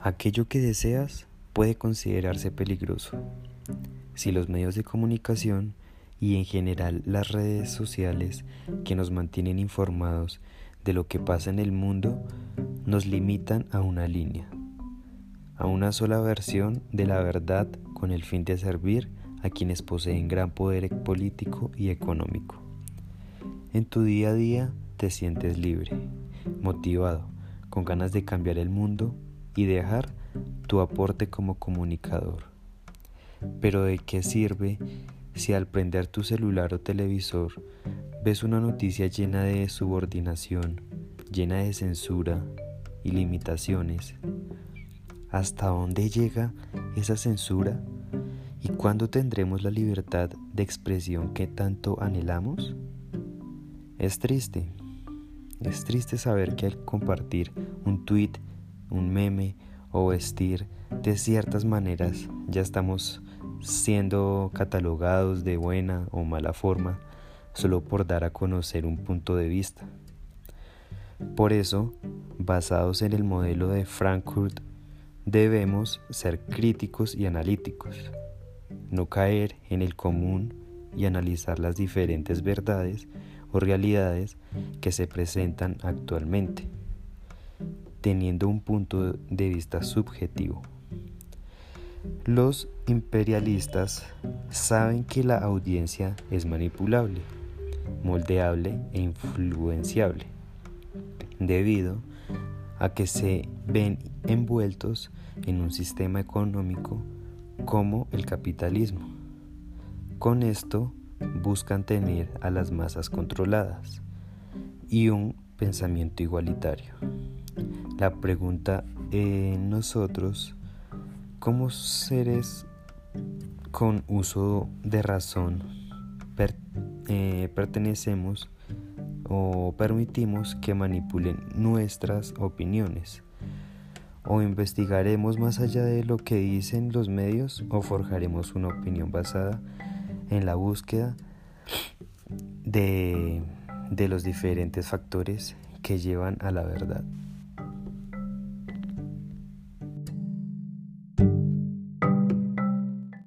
Aquello que deseas puede considerarse peligroso. Si los medios de comunicación y en general las redes sociales que nos mantienen informados de lo que pasa en el mundo nos limitan a una línea, a una sola versión de la verdad con el fin de servir a quienes poseen gran poder político y económico. En tu día a día te sientes libre, motivado, con ganas de cambiar el mundo y dejar tu aporte como comunicador. Pero ¿de qué sirve si al prender tu celular o televisor ves una noticia llena de subordinación, llena de censura y limitaciones? ¿Hasta dónde llega esa censura? ¿Y cuándo tendremos la libertad de expresión que tanto anhelamos? Es triste, es triste saber que al compartir un tweet, un meme o vestir de ciertas maneras. Ya estamos siendo catalogados de buena o mala forma solo por dar a conocer un punto de vista. Por eso, basados en el modelo de Frankfurt, debemos ser críticos y analíticos, no caer en el común y analizar las diferentes verdades o realidades que se presentan actualmente, teniendo un punto de vista subjetivo. Los imperialistas saben que la audiencia es manipulable, moldeable e influenciable, debido a que se ven envueltos en un sistema económico como el capitalismo. Con esto buscan tener a las masas controladas y un pensamiento igualitario. La pregunta en nosotros, como seres con uso de razón, eh, pertenecemos o permitimos que manipulen nuestras opiniones? ¿O investigaremos más allá de lo que dicen los medios o forjaremos una opinión basada en la búsqueda de, de los diferentes factores que llevan a la verdad?